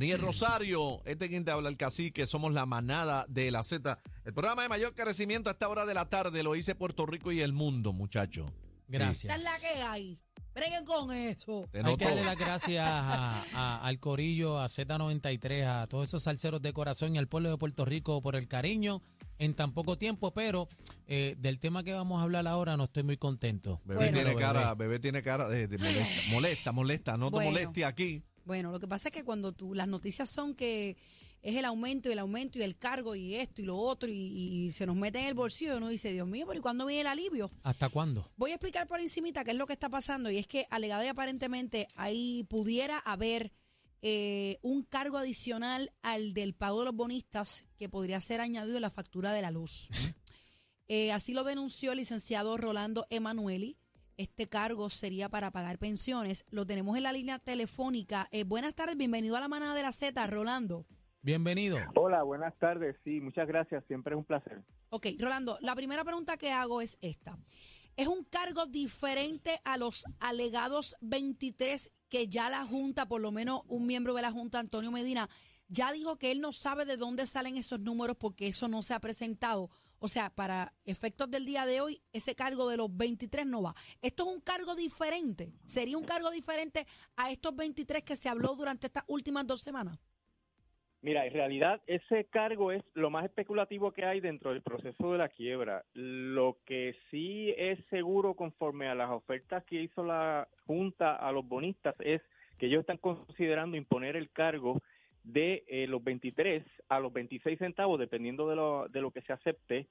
Aniel Rosario, este quien te habla el cacique, somos la manada de la Z. El programa de mayor crecimiento a esta hora de la tarde lo hice Puerto Rico y el mundo, muchacho. Gracias. Esa es la que hay. Breguen con eso. Te Hay noto. que darle las gracias a- a- al Corillo, a Z93, a todos esos salseros de corazón y al pueblo de Puerto Rico por el cariño en tan poco tiempo, pero eh, del tema que vamos a hablar ahora no estoy muy contento. Bebé Bueno. tiene Bebé. cara, bebé tiene cara de, de molesta, molesta, molesta, no te Bueno. molestes aquí. Bueno, lo que pasa es que cuando tú, las noticias son que es el aumento y el aumento y el cargo y esto y lo otro y, y se nos mete en el bolsillo, uno dice, Dios mío, pero ¿y cuándo viene el alivio? ¿Hasta cuándo? Voy a explicar por encimita qué es lo que está pasando y es que alegada y aparentemente ahí pudiera haber eh, un cargo adicional al del pago de los bonistas que podría ser añadido en la factura de la luz. Eh, así lo denunció el licenciado Rolando Emanueli. Este cargo sería para pagar pensiones. Lo tenemos en la línea telefónica. Eh, buenas tardes, bienvenido a la manada de la Z, Rolando. Bienvenido. Hola, buenas tardes. Sí, muchas gracias. Siempre es un placer. Ok, Rolando, la primera pregunta que hago es esta. ¿Es un cargo diferente a los alegados 23 que ya la Junta, por lo menos un miembro de la Junta, Antonio Medina, ya dijo que él no sabe de dónde salen esos números porque eso no se ha presentado? O sea, para efectos del día de hoy, ese cargo de los 23 no va. ¿Esto es un cargo diferente? ¿Sería un cargo diferente a estos 23 que se habló durante estas últimas dos semanas? Mira, en realidad ese cargo es lo más especulativo que hay dentro del proceso de la quiebra. Lo que sí es seguro conforme a las ofertas que hizo la Junta a los bonistas es que ellos están considerando imponer el cargo de eh, los 23 a los 26 centavos, dependiendo de lo, de lo que se acepte,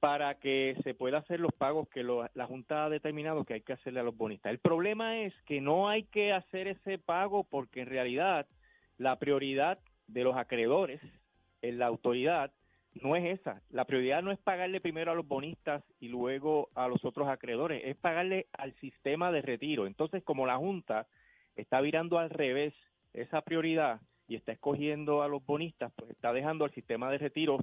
para que se pueda hacer los pagos que lo- la Junta ha determinado que hay que hacerle a los bonistas. El problema es que no hay que hacer ese pago porque en realidad la prioridad de los acreedores en la autoridad no es esa. La prioridad no es pagarle primero a los bonistas y luego a los otros acreedores, es pagarle al sistema de retiro. Entonces, como la Junta está virando al revés esa prioridad y está escogiendo a los bonistas, pues está dejando al sistema de retiro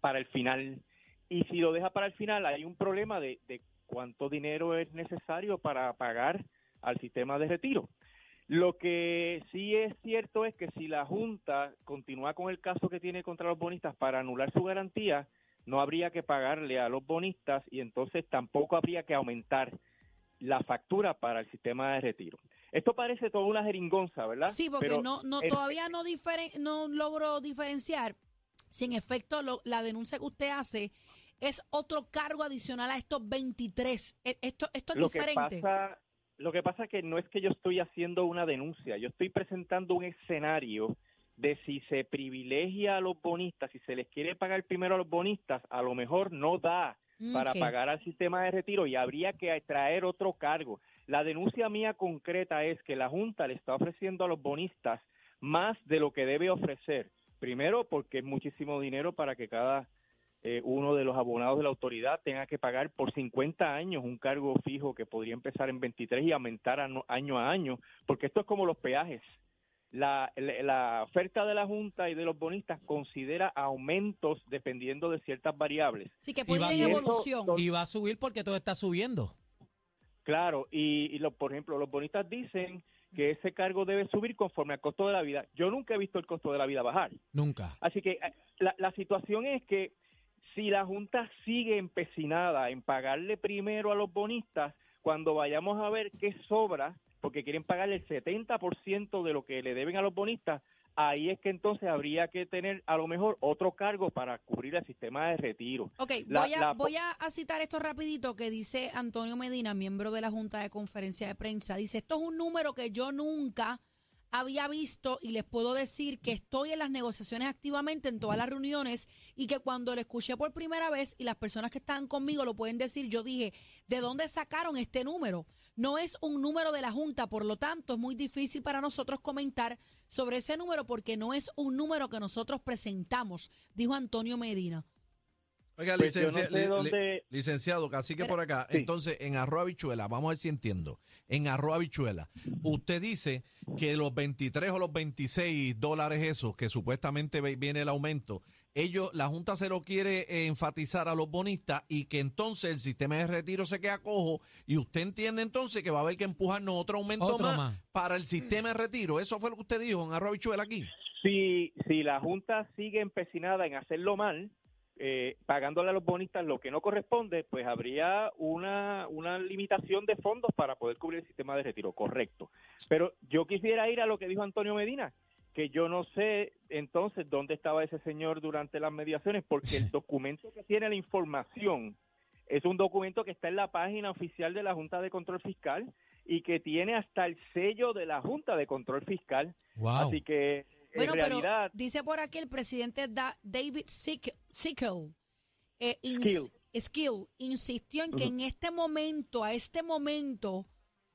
para el final. Y si lo deja para el final, hay un problema de, de cuánto dinero es necesario para pagar al sistema de retiro. Lo que sí es cierto es que si la Junta continúa con el caso que tiene contra los bonistas para anular su garantía, no habría que pagarle a los bonistas y entonces tampoco habría que aumentar la factura para el sistema de retiro. Esto parece toda una jeringonza, ¿verdad? Sí, porque Pero no, no el- todavía no, diferen- no logro diferenciar si en efecto lo- la denuncia que usted hace es otro cargo adicional a estos 23. E- Esto, esto es lo que diferente. pasa lo que pasa que no es que yo estoy haciendo una denuncia, yo estoy presentando un escenario de si se privilegia a los bonistas, si se les quiere pagar primero a los bonistas, a lo mejor no da para Ok. pagar al sistema de retiro y habría que traer otro cargo. La denuncia mía concreta es que la Junta le está ofreciendo a los bonistas más de lo que debe ofrecer. Primero, porque es muchísimo dinero para que cada eh, uno de los abonados de la autoridad tenga que pagar por 50 años un cargo fijo que podría empezar en 23 y aumentar año a año, porque esto es como los peajes. La, la, oferta de la Junta y de los bonistas considera aumentos dependiendo de ciertas variables. Sí, que Y puede va ir evolución. Y va a subir porque todo está subiendo. Claro, y, y lo, por ejemplo, los bonistas dicen que ese cargo debe subir conforme al costo de la vida. Yo nunca he visto el costo de la vida bajar. Nunca. Así que eh, la, la situación es que si la Junta sigue empecinada en pagarle primero a los bonistas, cuando vayamos a ver qué sobra, porque quieren pagarle el 70% de lo que le deben a los bonistas, ahí es que entonces habría que tener a lo mejor otro cargo para cubrir el sistema de retiro. Ok, La- voy, a, la- voy a, a citar esto rapidito que dice Antonio Medina, miembro de la Junta de Conferencia de Prensa. Dice, esto es un número que yo nunca había visto y les puedo decir que estoy en las negociaciones activamente en todas las reuniones y que cuando lo escuché por primera vez y las personas que estaban conmigo lo pueden decir, yo dije, ¿de dónde sacaron este número? No es un número de la Junta, por lo tanto es muy difícil para nosotros comentar sobre ese número porque no es un número que nosotros presentamos, dijo Antonio Medina. Oiga, Pues yo no licencia- sé li- li- dónde- licenciado, casi que Pero- por acá. Sí. Entonces, en arroz habichuela, vamos a ver si entiendo. En arroz habichuela, usted dice que los 23 o los 26 dólares esos, que supuestamente viene el aumento, ellos, la Junta se lo quiere eh, enfatizar a los bonistas y que entonces el sistema de retiro se queda cojo y usted entiende entonces que va a haber que empujarnos otro aumento Otro más, más. para el sistema de retiro. Eso fue lo que usted dijo en arroz habichuela aquí. Si, si la Junta sigue empecinada en hacerlo mal, eh, pagándole a los bonistas lo que no corresponde, pues habría una, una limitación de fondos para poder cubrir el sistema de retiro, correcto. Pero yo quisiera ir a lo que dijo Antonio Medina, que yo no sé entonces dónde estaba ese señor durante las mediaciones, porque el documento que tiene la información es un documento que está en la página oficial de la Junta de Control Fiscal y que tiene hasta el sello de la Junta de Control Fiscal. Wow. Así que Bueno, en realidad... pero dice por aquí el presidente Da- David Sick- Sickle, eh, ins- Skill. Skill, insistió en que en este momento, a este momento,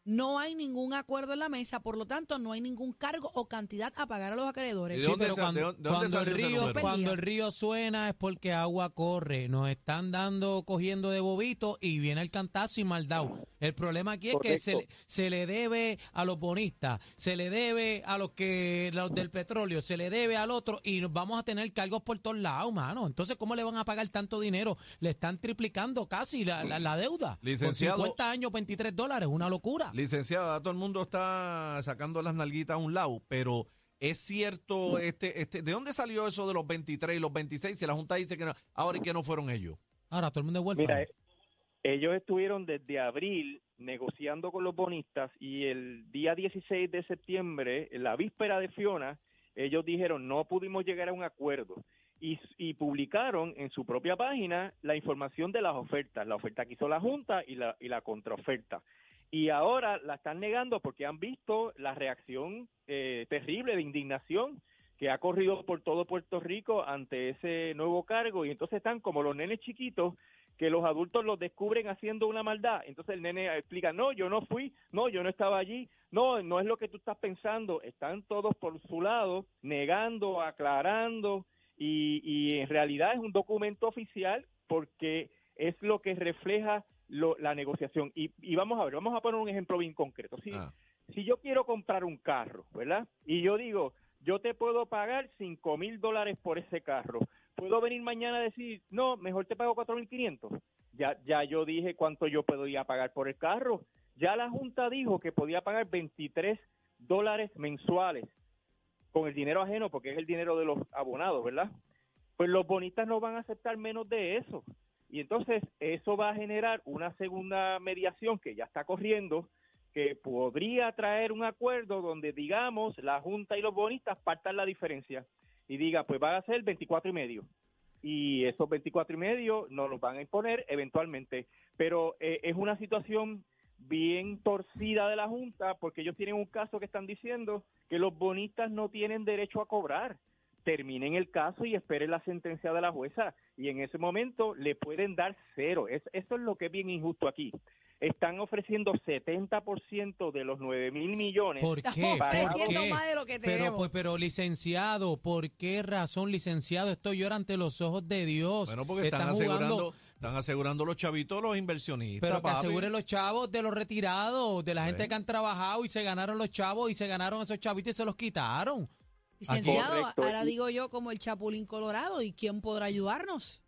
no hay ningún acuerdo en la mesa, por lo tanto, no hay ningún cargo o cantidad a pagar a los ¿Y acreedores. Sí, pero cuando, el río, número? cuando el río suena es porque agua corre. Nos están dando, cogiendo de bobito y viene el cantazo y maldao. El problema aquí es que se, se le debe a los bonistas, se le debe a los que los del petróleo, se le debe al otro y nos vamos a tener cargos por todos lados, mano. Entonces, ¿cómo le van a pagar tanto dinero? Le están triplicando casi la, la- la deuda. Licenciado- Con 50 años, 23 dólares, una locura. Licenciada, todo el mundo está sacando las nalguitas a un lado, pero es cierto, este, este, ¿de dónde salió eso de los 23 y los 26? Si la Junta dice que no, ahora y que no fueron ellos. Ahora todo el mundo es huérfano. Mira, eh, ellos estuvieron desde abril negociando con los bonistas y el día 16 de septiembre, en la víspera de Fiona, ellos dijeron no pudimos llegar a un acuerdo y, y publicaron en su propia página la información de las ofertas, la oferta que hizo la Junta y la, y la contraoferta. Y ahora la están negando porque han visto la reacción eh, terrible de indignación que ha corrido por todo Puerto Rico ante ese nuevo cargo y entonces están como los nenes chiquitos que los adultos los descubren haciendo una maldad. Entonces el nene explica, no, yo no fui, no, yo no estaba allí, no, no es lo que tú estás pensando. Están todos por su lado, negando, aclarando, y, y en realidad es un documento oficial porque es lo que refleja lo- la negociación. Y, y vamos a ver, vamos a poner un ejemplo bien concreto. Si, Ah. si yo quiero comprar un carro, ¿verdad? Y yo digo, yo te puedo pagar cinco mil dólares por ese carro. Puedo venir mañana a decir, no, mejor te pago cuatro mil quinientos. Ya, ya yo dije cuánto yo podía pagar por el carro. Ya la Junta dijo que podía pagar 23 dólares mensuales con el dinero ajeno, porque es el dinero de los abonados, ¿verdad? Pues los bonistas no van a aceptar menos de eso. Y entonces eso va a generar una segunda mediación que ya está corriendo, que podría traer un acuerdo donde, digamos, la Junta y los bonistas partan la diferencia y diga, pues van a ser 24 y medio. Y esos 24 y medio nos los van a imponer eventualmente. Pero eh, es una situación bien torcida de la Junta porque ellos tienen un caso que están diciendo que los bonistas no tienen derecho a cobrar. Terminen el caso y esperen la sentencia de la jueza y en ese momento le pueden dar cero. Es, eso es lo que es bien injusto aquí. Están ofreciendo 70% de los 9 mil millones. ¿Por qué? ¿Por ofreciendo qué? más de lo que Pero, pues, pero licenciado, ¿por qué razón, licenciado? Esto llora ante los ojos de Dios. Bueno, porque están, asegurando, están asegurando los chavitos los inversionistas. pero que papi. aseguren los chavos de los retirados, de la gente Sí. que han trabajado y se ganaron los chavos y se ganaron esos chavitos y se los quitaron. Licenciado, Correcto. ahora digo yo como el Chapulín Colorado, ¿y quién podrá ayudarnos?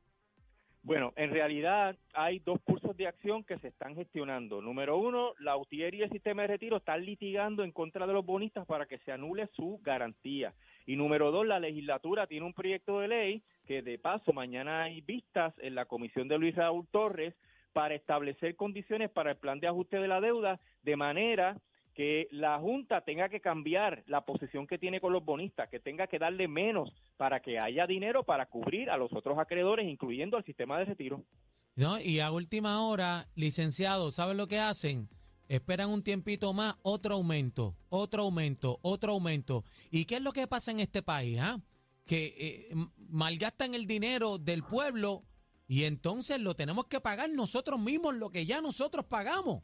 Bueno, en realidad hay dos cursos de acción que se están gestionando. Número uno, la UTIER y el sistema de retiro están litigando en contra de los bonistas para que se anule su garantía. Y número dos, la legislatura tiene un proyecto de ley que de paso mañana hay vistas en la comisión de Luis Raúl Torres para establecer condiciones para el plan de ajuste de la deuda de manera que la Junta tenga que cambiar la posición que tiene con los bonistas, que tenga que darle menos para que haya dinero para cubrir a los otros acreedores, incluyendo al sistema de retiro. ¿no? Y a última hora, licenciado, ¿saben lo que hacen? Esperan un tiempito más, otro aumento, otro aumento, otro aumento. ¿Y qué es lo que pasa en este país? ah? Que eh, m- malgastan el dinero del pueblo y entonces lo tenemos que pagar nosotros mismos, lo que ya nosotros pagamos.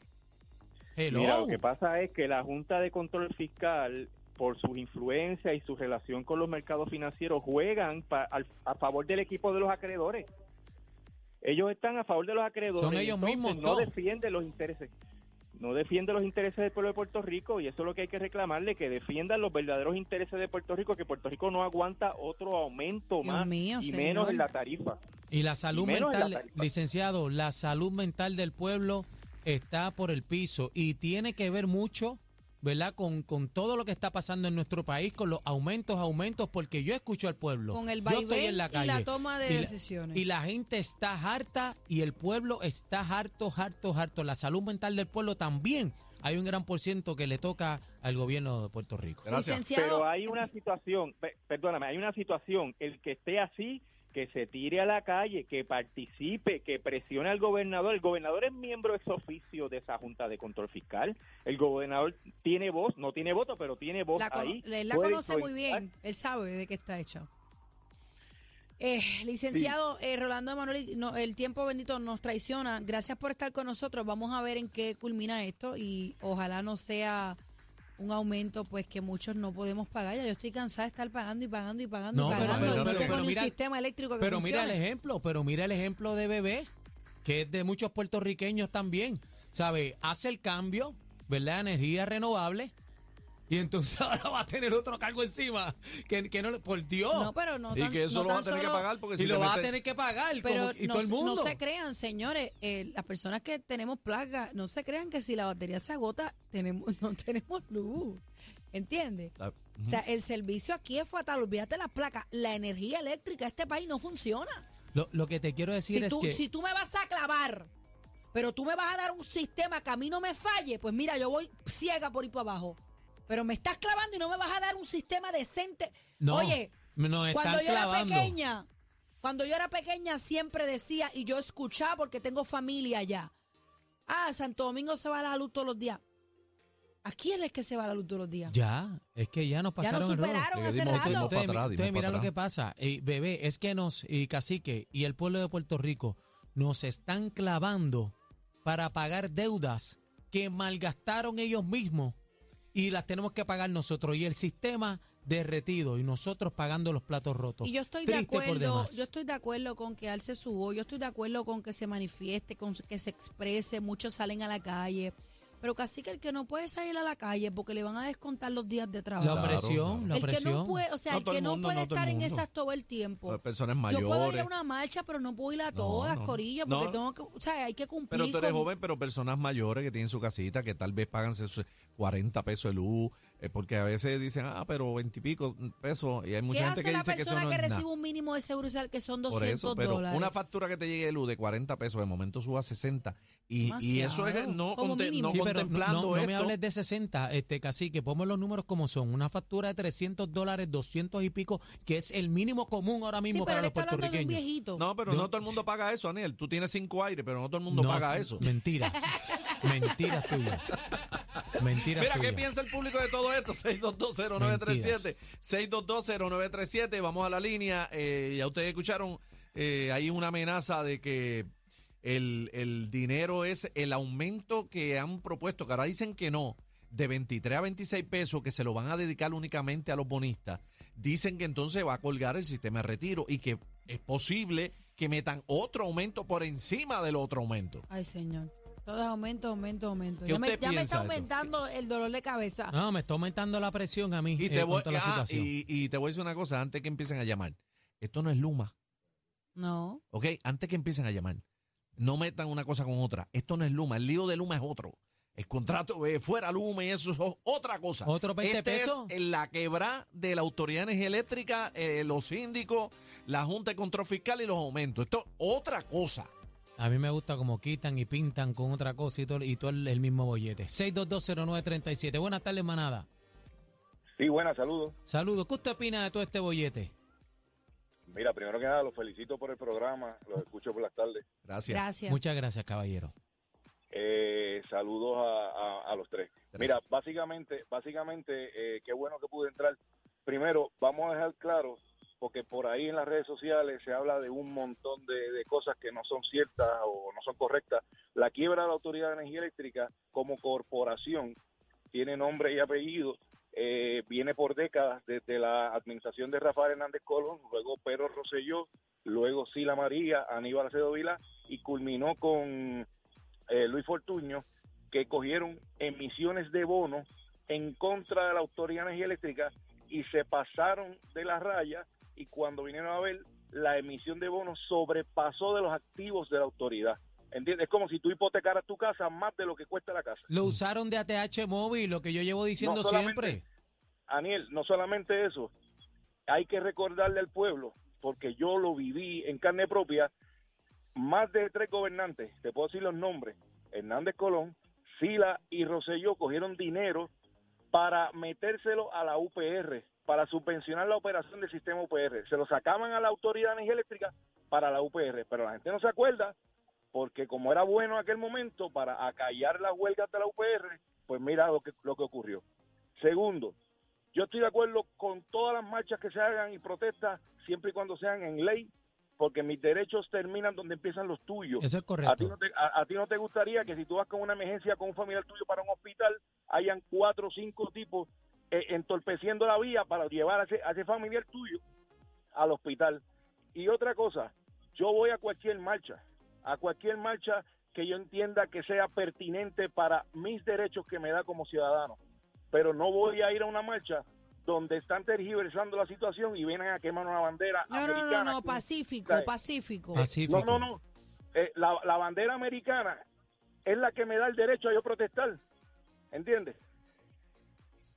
Hello. Mira, lo que pasa es que la Junta de Control Fiscal, por su influencia y su relación con los mercados financieros, juegan pa- al- a favor del equipo de los acreedores. Ellos están a favor de los acreedores. Son ellos mismos No defienden los intereses. No defiende los intereses del pueblo de Puerto Rico y eso es lo que hay que reclamarle, que defiendan los verdaderos intereses de Puerto Rico, que Puerto Rico no aguanta otro aumento Dios más mío, y señor. menos en la tarifa. Y la salud Y la mental, licenciado, la salud mental del pueblo está por el piso y tiene que ver mucho, ¿verdad? Con, con todo lo que está pasando en nuestro país, con los aumentos, aumentos, porque yo escucho al pueblo. Con el yo estoy vaivén en la y la toma de Y la- decisiones. Y la gente está harta y el pueblo está harto, harto, harto. La salud mental del pueblo también. Hay un gran por ciento que le toca al gobierno de Puerto Rico. Gracias. Licenciado, Pero hay una situación, pe- perdóname, hay una situación, el que esté así, que se tire a la calle, que participe, que presione al gobernador. El gobernador es miembro ex oficio de esa Junta de Control Fiscal. El gobernador tiene voz, no tiene voto, pero tiene voz la, ahí. él la conoce muy bien, él sabe de qué está hecha. Eh, licenciado eh, Rolando Emanuel, no, el tiempo bendito nos traiciona. Gracias por estar con nosotros. Vamos a ver en qué culmina esto y ojalá no sea un aumento pues que muchos no podemos pagar. Ya yo estoy cansada de estar pagando y pagando y pagando No, y pagando pero- no pero- pero ni mira- sistema eléctrico que Pero mira el funcione. ejemplo, pero mira el ejemplo de Bebé, que es de muchos puertorriqueños también. ¿Sabe? Hace el cambio, ¿verdad? Energía renovable. Y entonces ahora va a tener otro cargo encima. Que, que no. Por Dios. No, pero no Y tan, que eso no lo vas a tener que pagar porque y si lo te va a tener que pagar. Pero como- y no, todo el no mundo. se crean, señores, eh, las personas que tenemos plagas, no se crean que si la batería se agota, tenemos, no tenemos luz. ¿Entiendes? La- O sea, el servicio aquí es fatal. Olvídate las placas. La energía eléctrica de este país no funciona. Lo, lo que te quiero decir Si es tú, que. si tú me vas a clavar, pero tú me vas a dar un sistema que a mí no me falle, pues mira, yo voy ciega por ir para abajo. Pero me estás clavando y no me vas a dar un sistema decente. No, Oye, nos cuando yo clavando. era pequeña, cuando yo era pequeña siempre decía, y yo escuchaba porque tengo familia allá. Ah, Santo Domingo se va la luz todos los días. ¿A quién es que se va la luz todos los días? Ya, es que ya nos Ya pasaron nos el rolo. superaron hace dimos- rato. para atrás, dimos mira lo que pasa, eh, bebé, es que nos, y cacique, y el pueblo de Puerto Rico nos están clavando para pagar deudas que malgastaron ellos mismos y las tenemos que pagar nosotros. Y el sistema derretido y nosotros pagando los platos rotos. Y yo estoy de Triste acuerdo, yo estoy de acuerdo con que alce su voz, yo estoy de acuerdo con que se manifieste, con que se exprese, muchos salen a la calle. Pero casi que el que no puede salir a la calle porque le van a descontar los días de trabajo. La Claro, presión, la el que presión. no puede, o sea, No el que el no puede no estar en esas todo el tiempo. Las personas Yo puedo ir mayores. a una marcha, pero no puedo ir a todas, no. Corilla, porque No. tengo que, o sea, hay que cumplir Pero tú eres con- joven, pero personas mayores que tienen su casita, que tal vez pagan sus 40 pesos de luz, eh, porque a veces dicen, ah, pero 20 y pico pesos, y hay ¿Qué mucha gente que dice que eso persona no que, es nada. recibe un mínimo de seguro social que son Por 200 eso, pero dólares? una factura que te llegue de luz de 40 pesos, de momento suba a 60, y, y eso es no, conte- no Sí, no, contemplando no- no me hables de 60, este cacique, ponme los números como son. Una factura de 300 dólares, 200 y pico, que es el mínimo común ahora mismo para los puertorriqueños. viejito. No, pero no todo el mundo paga eso, Aniel. Tú tienes cinco aires, pero no todo el mundo No, paga eso. Mentiras. mentiras tuyas. Mentiras Mira, ¿qué tuyas. piensa el público de todo esto? 6220937. 6220937. Vamos a la línea. Eh, ya ustedes escucharon, eh, hay una amenaza de que el, el dinero es el aumento que han propuesto, que ahora dicen que no, de 23 a 26 pesos, que se lo van a dedicar únicamente a los bonistas. Dicen que entonces va a colgar el sistema de retiro y que es posible que metan otro aumento por encima del otro aumento. Ay, señor. Todo es aumento, aumento, aumento. ¿Qué Ya me, usted ya me piensa está de esto? aumentando el dolor de cabeza. No, me está aumentando la presión a mí Y eh, te, con voy, toda la ah, situación. y, y te voy a decir una cosa antes que empiecen a llamar. Esto no es Luma, No. ¿ok? Antes que empiecen a llamar. No metan una cosa con otra. Esto no es Luma. El lío de Luma es otro. El contrato eh, fuera Luma y eso es o- otra cosa. ¿Otro 20 este pesos? es la quebra de la Autoridad de Energía Eléctrica, eh, los síndicos, la Junta de Control Fiscal y los aumentos. Esto es otra cosa. A mí me gusta como quitan y pintan con otra cosa y todo, y todo el, el mismo bollete. 6220937. Buenas tardes, manada. Sí, buenas, saludos. Saludos. ¿Qué usted opina de todo este bollete? Mira, primero que nada, los felicito por el programa, los escucho por las tardes. Gracias. Gracias. Muchas gracias, caballero. Eh, saludos a, a- a los tres. Mira, básicamente, básicamente, eh, qué bueno que pude entrar. Primero, vamos a dejar claro, porque por ahí en las redes sociales se habla de un montón de, de cosas que no son ciertas o no son correctas. La quiebra de la Autoridad de Energía Eléctrica como corporación tiene nombre y apellido, eh, viene por décadas desde la administración de Rafael Hernández Colón, luego Pedro Rosselló, luego Sila María, Aníbal Acedo Vila y culminó con eh, Luis Fortuño, que cogieron emisiones de bonos en contra de la Autoridad de Energía Eléctrica y se pasaron de la raya y cuando vinieron a ver, la emisión de bonos sobrepasó de los activos de la autoridad. ¿Entiendes? Es como si tú hipotecaras tu casa más de lo que cuesta la casa. Lo usaron de ATH móvil, lo que yo llevo diciendo No siempre. Aniel, no solamente eso, hay que recordarle al pueblo, porque yo lo viví en carne propia, más de tres gobernantes, te puedo decir los nombres, Hernández Colón, Sila y Rosselló cogieron dinero para metérselo a la UPR, para subvencionar la operación del sistema UPR. Se lo sacaban a la Autoridad de Energía Eléctrica para la UPR, pero la gente no se acuerda porque como era bueno en aquel momento para acallar las huelgas de la UPR, pues mira lo que, lo que ocurrió. Segundo, yo estoy de acuerdo con todas las marchas que se hagan y protestas, siempre y cuando sean en ley, porque mis derechos terminan donde empiezan los tuyos. Eso es A ti, correcto. no te, a- a ti no te gustaría que si tú vas con una emergencia con un familiar tuyo para un hospital, hayan cuatro o cinco tipos eh, entorpeciendo la vía para llevar a ese, a ese familiar tuyo al hospital. Y otra cosa, yo voy a cualquier marcha, a cualquier marcha que yo entienda que sea pertinente para mis derechos que me da como ciudadano. Pero no voy a ir a una marcha donde están tergiversando la situación y vienen a quemar una bandera No, no, no, americana. no, con- Pacífico, ¿sabes? Pacífico. Pacífico. no, no, no. Eh, la, la bandera americana es la que me da el derecho a yo protestar. ¿Entiendes?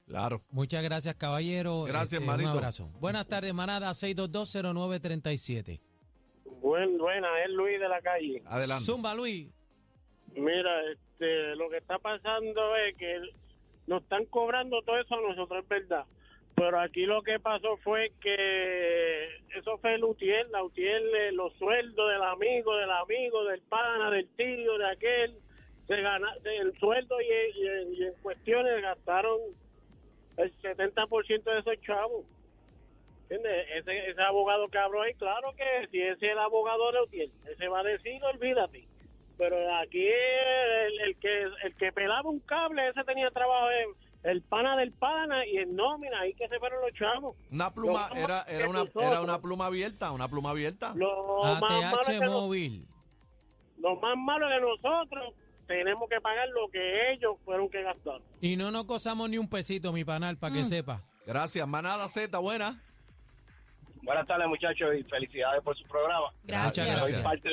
Claro. Muchas gracias, caballero. Gracias, Este, Marito. Un abrazo. Buenas tardes, manada 6220937. Buen, buena, es Luis de la calle. Adelante. Zumba, Luis. Mira, este, lo que está pasando es que nos están cobrando todo eso a nosotros, es verdad. Pero aquí lo que pasó fue que eso fue el UTIEL, la UTIEL, eh, los sueldos del amigo, del amigo, del pana, del tío, de aquel, se gana, el sueldo y, y- y en cuestiones gastaron el 70% de esos chavos. ¿Entiendes? Ese, ese abogado que habló ahí, claro que si ese es el abogado de UTIEL, ese va a decir, olvídate. Pero aquí el, el que el que pelaba un cable, ese tenía trabajo en el pana del pana y en nómina, ahí que se fueron los chavos. Una pluma, era, era, una, nosotros. era una pluma abierta, una pluma abierta. Lo más, malo ATH que móvil. lo más malo de nosotros, tenemos que pagar lo que ellos fueron que gastaron. Y no nos gozamos ni un pesito, mi panal, para Mm. que sepa. Gracias, manada Z, buena. Buenas tardes, muchachos, y felicidades por su programa. Gracias. Muchas Soy gracias. parte,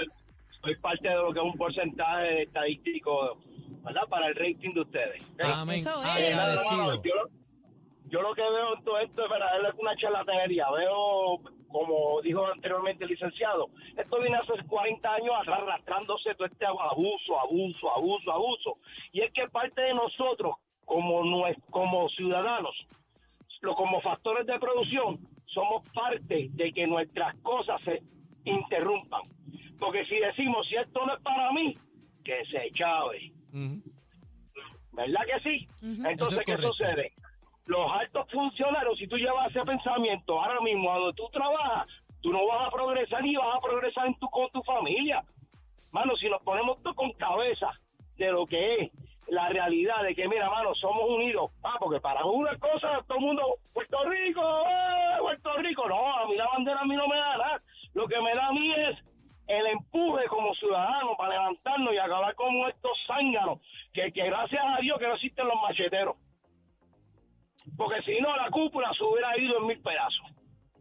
soy parte de lo que es un porcentaje estadístico, ¿verdad? Para el rating de ustedes. Amén. Eso es. Agradecido. yo, lo- yo lo que veo en todo esto es una charlatanería. Veo, como dijo anteriormente el licenciado, esto viene hace 40 años arrastrándose todo este abuso, abuso, abuso, abuso. Y es que parte de nosotros, como, como ciudadanos, como factores de producción, somos parte de que nuestras cosas se interrumpan. Porque si decimos, si esto no es para mí, que se chave. ¿Verdad que sí? Entonces, Eso es ¿qué correcto. sucede? Los altos funcionarios, si tú llevas ese pensamiento ahora mismo a donde tú trabajas, tú no vas a progresar ni vas a progresar en tu, con tu familia. Mano, si nos ponemos todo con cabeza de lo que es la realidad de que, mira, mano, somos unidos. Ah, porque para una cosa, todo el mundo, Puerto Rico, ¡eh! Puerto Rico. No, a mí la bandera a mí no me da nada. Lo que me da a mí es el empuje como ciudadano para levantarnos y acabar con estos zánganos, que, que gracias a Dios que no existen los macheteros. Porque si no, la cúpula se hubiera ido en mil pedazos.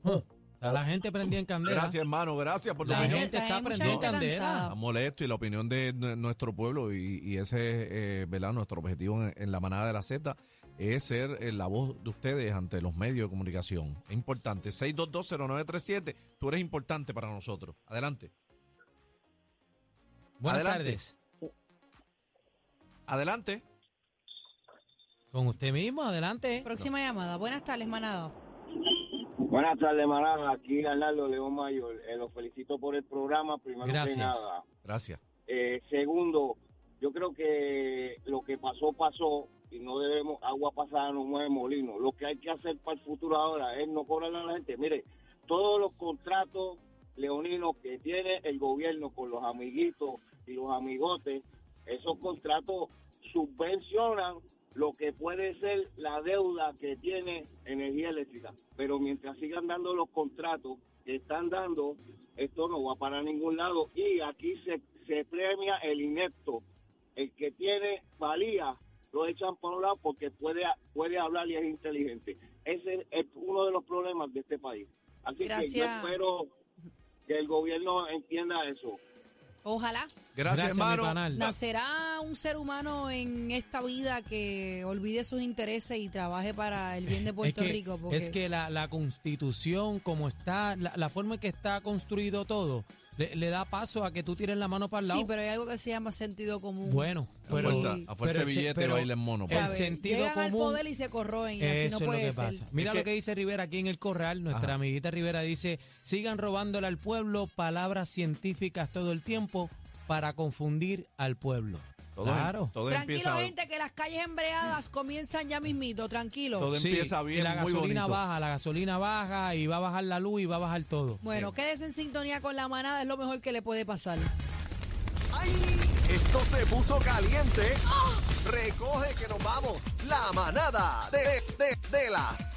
Huh. La gente prendida en candela. Gracias, hermano, gracias por La opinión. gente está prendida en candela. Está molesto y la opinión de nuestro pueblo y, y ese es eh, ¿verdad? nuestro objetivo en, en la manada de la Z es ser eh, la voz de ustedes ante los medios de comunicación. Es importante. 6220937, tú eres importante para nosotros. Adelante. Buenas Adelante. tardes. Adelante. Con usted mismo, adelante. Próxima llamada. Buenas tardes, manada. Buenas tardes, manada. Aquí Arnaldo León Mayor. Eh, los felicito por el programa, primero Gracias. que nada. Gracias. Eh, segundo, yo creo que lo que pasó, pasó y no debemos, agua pasada no mueve molino. Lo que hay que hacer para el futuro ahora es no cobrarle a la gente. Mire, todos los contratos leoninos que tiene el gobierno con los amiguitos y los amigotes, esos contratos subvencionan lo que puede ser la deuda que tiene energía eléctrica. Pero mientras sigan dando los contratos que están dando, esto no va para ningún lado. Y aquí se, se premia el inepto. El que tiene valía lo echan por un lado porque puede, puede hablar y es inteligente. Ese es uno de los problemas de este país. Así que yo Gracias. espero que el gobierno entienda eso. Ojalá. Gracias, hermano. ¿Nacerá un ser humano en esta vida que olvide sus intereses y trabaje para el bien de Puerto es que, Rico? Porque es que la, la constitución, como está, la, la forma en que está construido todo, le, le da paso a que tú tires la mano para el lado. sí, pero hay algo que se llama sentido común. bueno, A pero, fuerza, a fuerza pero billete pero bailen mono. el pues. Sentido Llegan al poder y se corroen y así Eso no es lo puede que ser. pasa. Mira Es lo que- que dice Rivera aquí en el corral. Nuestra Ajá. amiguita Rivera dice: sigan robándole al pueblo palabras científicas todo el tiempo para confundir al pueblo. Todo, claro. todo Tranquilo, empieza, gente, que las calles embreadas comienzan ya mismito, tranquilo. todo Sí, empieza bien, y la muy gasolina bonito. baja, la gasolina baja y va a bajar la luz y va a bajar todo. Bueno, quédese en sintonía con la manada, es lo mejor que le puede pasar. ¡Ay! Esto se puso caliente. Recoge que nos vamos. La manada de, de, de las